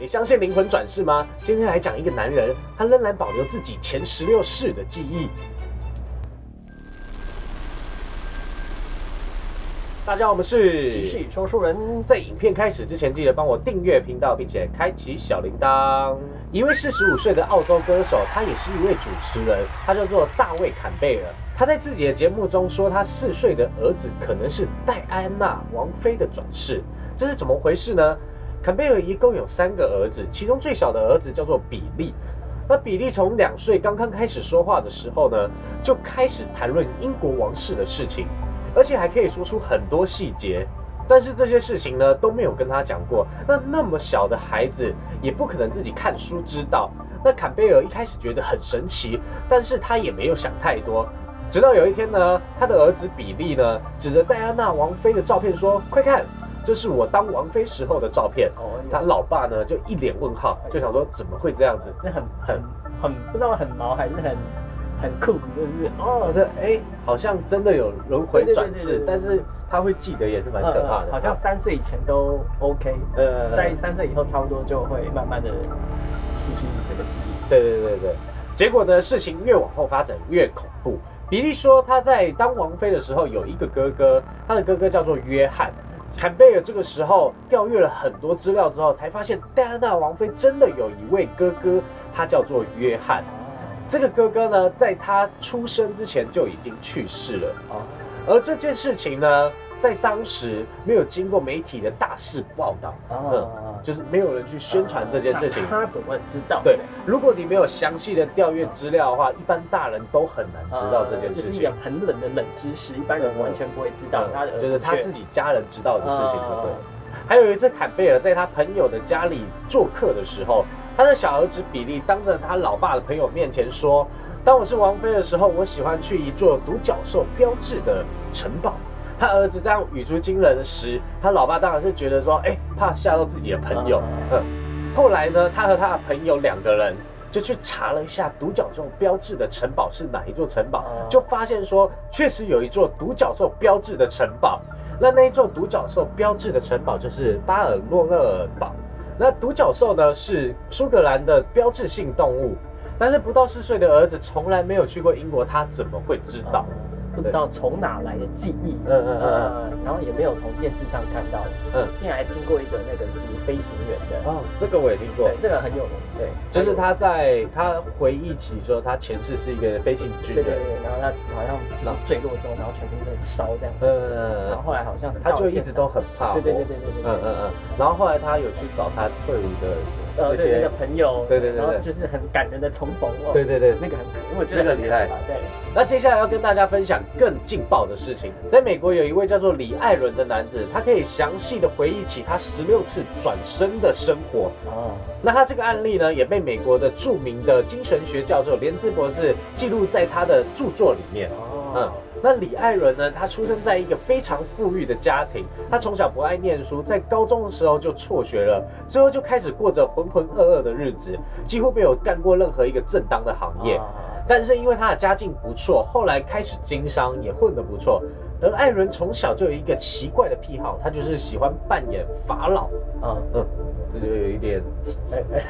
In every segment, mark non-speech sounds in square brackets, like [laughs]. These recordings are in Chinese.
你相信灵魂转世吗？今天来讲一个男人，他仍然保留自己前十六世的记忆。大家好，我们是奇事说书人。在影片开始之前，记得帮我订阅频道，并且开启小铃铛。一位四十五岁的澳洲歌手，他也是一位主持人，他叫做大卫·坎贝尔。他在自己的节目中说，他四岁的儿子可能是戴安娜王妃的转世。这是怎么回事呢？坎贝尔一共有三个儿子，其中最小的儿子叫做比利。那比利从两岁刚刚开始说话的时候呢，就开始谈论英国王室的事情。而且还可以说出很多细节，但是这些事情呢都没有跟他讲过。那那么小的孩子也不可能自己看书知道。那坎贝尔一开始觉得很神奇，但是他也没有想太多。直到有一天呢，他的儿子比利呢指着戴安娜王妃的照片说：“快看，这是我当王妃时候的照片。”哦，他老爸呢就一脸问号，就想说怎么会这样子？这很很很不知道很毛还是很。很酷，就是哦，这哎，好像真的有轮回转世，但是他会记得也是蛮可怕的。好像三岁以前都 OK，呃，在三岁以后差不多就会慢慢的失去这个记忆。对对对对，结果呢，事情越往后发展越恐怖。比利说他在当王妃的时候有一个哥哥，他的哥哥叫做约翰。坎贝尔这个时候调阅了很多资料之后，才发现戴安娜王妃真的有一位哥哥，他叫做约翰。这个哥哥呢，在他出生之前就已经去世了。啊，而这件事情呢，在当时没有经过媒体的大肆报道啊，就是没有人去宣传这件事情。他怎么知道？对，如果你没有详细的调阅资料的话，一般大人都很难知道这件事情。就是一个很冷的冷知识，一般人完全不会知道。他就是他自己家人知道的事情，对。还有一次，坎贝尔在他朋友的家里做客的时候。他的小儿子比利当着他老爸的朋友面前说：“当我是王妃的时候，我喜欢去一座独角兽标志的城堡。”他儿子这样语出惊人时，他老爸当然是觉得说：“哎，怕吓到自己的朋友。”嗯。后来呢，他和他的朋友两个人就去查了一下独角兽标志的城堡是哪一座城堡，就发现说确实有一座独角兽标志的城堡。那那一座独角兽标志的城堡就是巴尔诺勒尔堡。那独角兽呢是苏格兰的标志性动物，但是不到四岁的儿子从来没有去过英国，他怎么会知道？不知道从哪来的记忆，嗯嗯嗯，然后也没有从电视上看到，嗯，现在还听过一个那个是飞行员的，哦，这个我也听过，对这个很有名，对，就是他在他回忆起说他前世是一个飞行军对对对，然后他好像坠落之后，然后全身在烧这样，嗯，然后后来好像是他就一直都很怕，对对对对对对，嗯嗯嗯，然后后来他有去找他退伍的。呃，对那个朋友，对对对，然后就是很感人的重逢哦，对对对，那个很，我觉得很厉害。对，那接下来要跟大家分享更劲爆的事情，在美国有一位叫做李艾伦的男子，他可以详细的回忆起他十六次转身的生活。哦，那他这个案例呢，也被美国的著名的精神学教授连兹博士 [laughs] 记录在他的著作里面。哦，嗯。那李艾伦呢？他出生在一个非常富裕的家庭，他从小不爱念书，在高中的时候就辍学了，之后就开始过着浑浑噩噩的日子，几乎没有干过任何一个正当的行业。但是因为他的家境不错，后来开始经商，也混得不错。而艾伦从小就有一个奇怪的癖好，他就是喜欢扮演法老。嗯嗯，这就有一点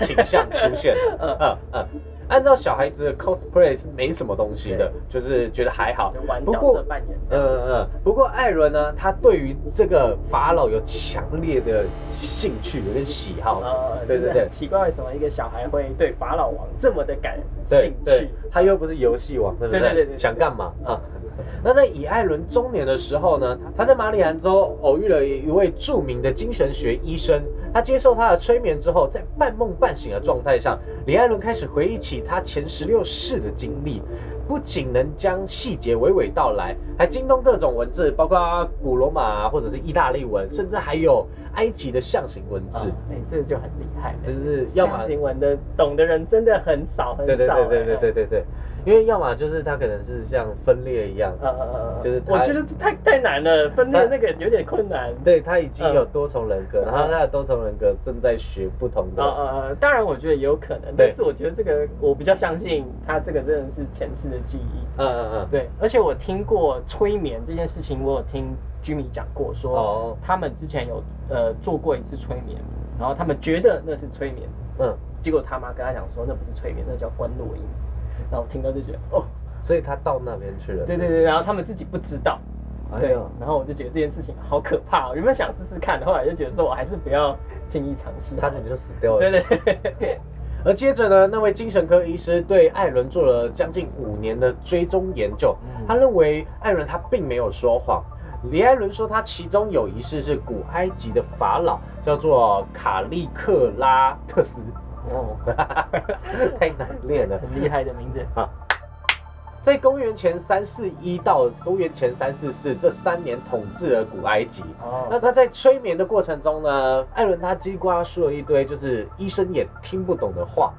倾向出现。[laughs] 嗯嗯嗯。按照小孩子的 cosplay 是没什么东西的，就是觉得还好。不过，嗯嗯，不过艾伦呢，他对于这个法老有强烈的兴趣有点喜好。呃，对对对，奇怪为什么一个小孩会对法老王这么的感兴趣？他又不是游戏王，对不对？对对对，想干嘛啊？那在以艾伦中年的时候呢，他在马里兰州偶遇了一位著名的精神学医生。他接受他的催眠之后，在半梦半醒的状态上，李艾伦开始回忆起他前十六世的经历，不仅能将细节娓娓道来，还精通各种文字，包括古罗马或者是意大利文，甚至还有埃及的象形文字。哎，这就很厉害，就是象形文的懂的人真的很少很少。对对对对对对对。因为要么就是他可能是像分裂一样，呃呃呃，就是我觉得这太太难了，分裂那个有点困难。对他已经有多重人格，然后他的多重人格正在学不同的。呃呃，当然我觉得也有可能，但是我觉得这个我比较相信他这个真的是前世的记忆。嗯嗯嗯，对，而且我听过催眠这件事情，我有听居民讲过，说他们之前有呃做过一次催眠。然后他们觉得那是催眠，嗯，结果他妈跟他讲说那不是催眠，那叫观落音。然后我听到就觉得哦，所以他到那边去了。对对对，然后他们自己不知道。对，然后我就觉得这件事情好可怕，有没有想试试看？后来就觉得说我还是不要轻易尝试，差点就死掉了。对对。[laughs] 而接着呢，那位精神科医师对艾伦做了将近五年的追踪研究，他认为艾伦他并没有说谎。李艾伦说他其中有一世是古埃及的法老，叫做卡利克拉特斯。哦，[laughs] 太难练了，很厉害的名字啊。在公元前三四一到公元前三四四这三年统治了古埃及。哦，那他在催眠的过程中呢，艾伦他叽呱说了一堆就是医生也听不懂的话。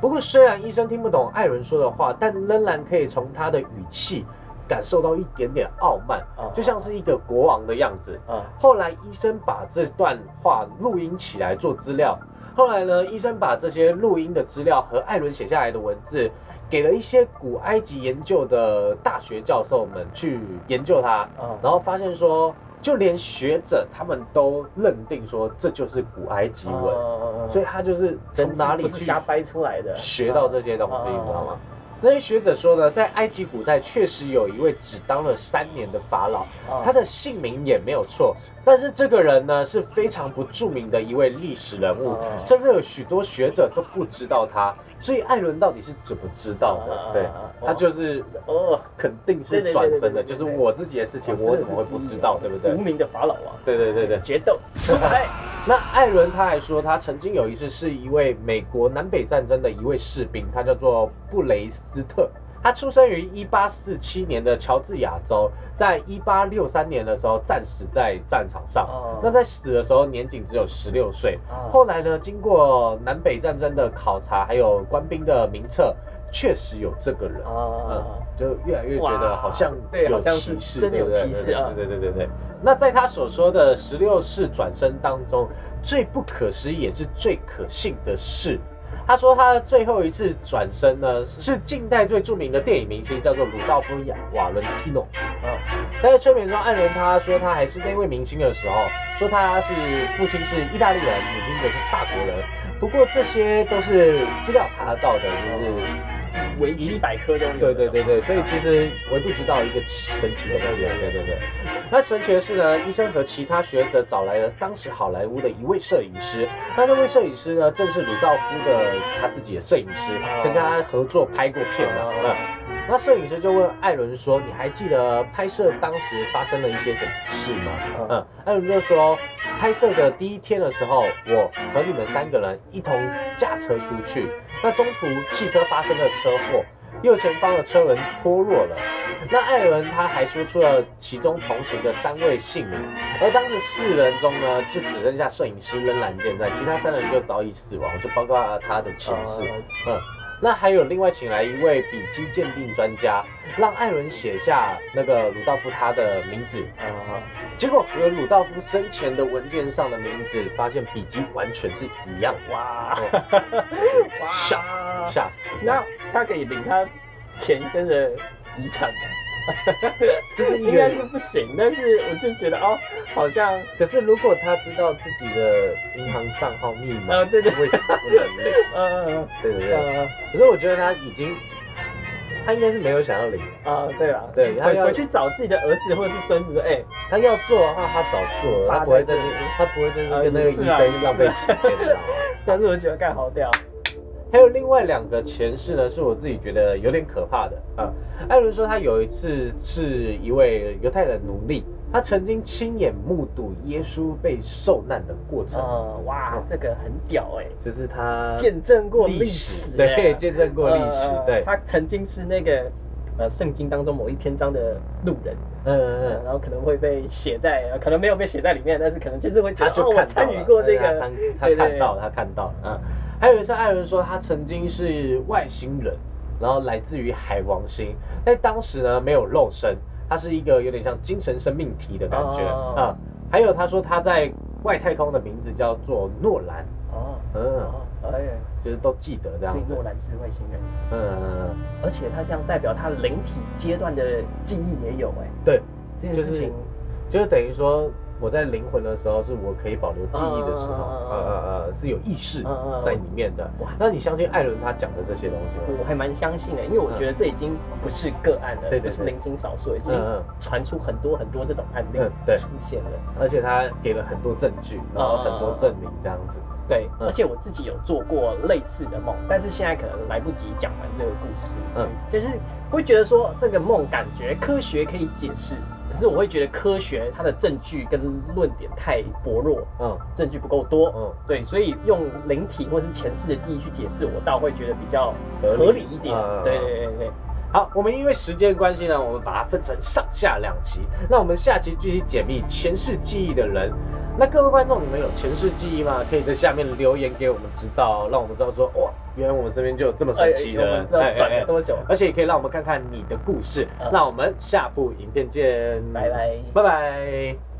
不过虽然医生听不懂艾伦说的话，但仍然可以从他的语气感受到一点点傲慢，就像是一个国王的样子。嗯，后来医生把这段话录音起来做资料。后来呢，医生把这些录音的资料和艾伦写下来的文字。给了一些古埃及研究的大学教授们去研究它，然后发现说，就连学者他们都认定说这就是古埃及文，所以他就是从哪里去瞎掰出来的，学到这些东西，你知道吗？那些学者说呢，在埃及古代确实有一位只当了三年的法老，他的姓名也没有错。但是这个人呢是非常不著名的一位历史人物，甚至有许多学者都不知道他。所以艾伦到底是怎么知道的？对，他就是哦，肯定是转身的，就是我自己的事情，我怎么会不知道？对不对？无名的法老啊。对对对对，决斗出来。[laughs] 那艾伦他还说，他曾经有一次是一位美国南北战争的一位士兵，他叫做布雷斯特。他出生于一八四七年的乔治亚州，在一八六三年的时候战死在战场上。那在死的时候年仅只有十六岁。后来呢，经过南北战争的考察，还有官兵的名册，确实有这个人。嗯，就越来越觉得好像有歧视，真的有歧视啊！对对对对对。那在他所说的十六世转身当中，最不可思议也是最可信的事。他说他最后一次转身呢，是近代最著名的电影明星，叫做鲁道夫·瓦伦蒂诺。嗯，在催眠中，艾伦他说他还是那位明星的时候，说他是父亲是意大利人，母亲则是法国人。不过这些都是资料查得到的，就是。维基百科中有。对对对对，所以其实我也不知道一个神奇的东西。对对对。那神奇的是呢，医生和其他学者找来了当时好莱坞的一位摄影师。那那位摄影师呢，正是鲁道夫的他自己的摄影师，曾跟他合作拍过片的。嗯。那摄影师就问艾伦说：“你还记得拍摄当时发生了一些什么事吗？”嗯。艾伦就说：“拍摄的第一天的时候，我和你们三个人一同驾车出去。”那中途汽车发生了车祸，右前方的车轮脱落了。那艾伦他还说出了其中同行的三位姓名，而当时四人中呢，就只剩下摄影师仍然健在，其他三人就早已死亡，就包括他的寝室。嗯，那还有另外请来一位笔迹鉴定专家，让艾伦写下那个鲁道夫他的名字。结果和鲁道夫生前的文件上的名字发现笔迹完全是一样，哇！[laughs] 吓吓死！那他可以领他前身的遗产吗？这是应该是不行，但是我就觉得哦，好像可是如果他知道自己的银行账号密码，啊对对，为什么不能领？[laughs] 嗯嗯，对对对。可是我觉得他已经。他应该是没有想要领啊，对啊，对，他回去找自己的儿子或者是孙子说，哎，他要做的话，他早做了，他不会在这，他不会在这跟那个医生浪费时间的。[laughs] 但是我觉得干好屌。还有另外两个前世呢，是我自己觉得有点可怕的啊。艾伦说他有一次是一位犹太人奴隶。他曾经亲眼目睹耶稣被受难的过程。呃，哇，这个很屌哎，就是他见证过历史，对，见证过历史。对，他曾经是那个呃圣经当中某一篇章的路人，嗯嗯，然后可能会被写在，可能没有被写在里面，但是可能就是会觉得哦，我参与过这个，他看到，他看到，嗯。还有一次，艾伦说他曾经是外星人，然后来自于海王星，在当时呢没有肉身。他是一个有点像精神生命体的感觉啊，还有他说他在外太空的名字叫做诺兰。哦，嗯，哎，就是都记得这样子。诺兰是外星人，嗯，而且他像代表他灵体阶段的记忆也有哎，对，这件事情。就是就是等于说。我在灵魂的时候，是我可以保留记忆的时候，呃呃呃，是有意识在里面的。哇那你相信艾伦他讲的这些东西吗？我还蛮相信的，因为我觉得这已经不是个案了，不是零星少数，已经传出很多很多这种案例出现了，而且他给了很多证据，然后很多证明这样子。对，而且我自己有做过类似的梦，但是现在可能来不及讲完这个故事。嗯，就是会觉得说这个梦感觉科学可以解释，可是我会觉得科学它的证据跟论点太薄弱，嗯，证据不够多，嗯，对，所以用灵体或是前世的记忆去解释，我倒会觉得比较合理一点。对对对对。好，我们因为时间关系呢，我们把它分成上下两期。那我们下期继续解密前世记忆的人。那各位观众，你们有前世记忆吗？可以在下面留言给我们知道，让我们知道说，哇，原来我们身边就有这么神奇的，转了多久？而且也可以让我们看看你的故事。那我们下部影片见，拜拜，拜拜。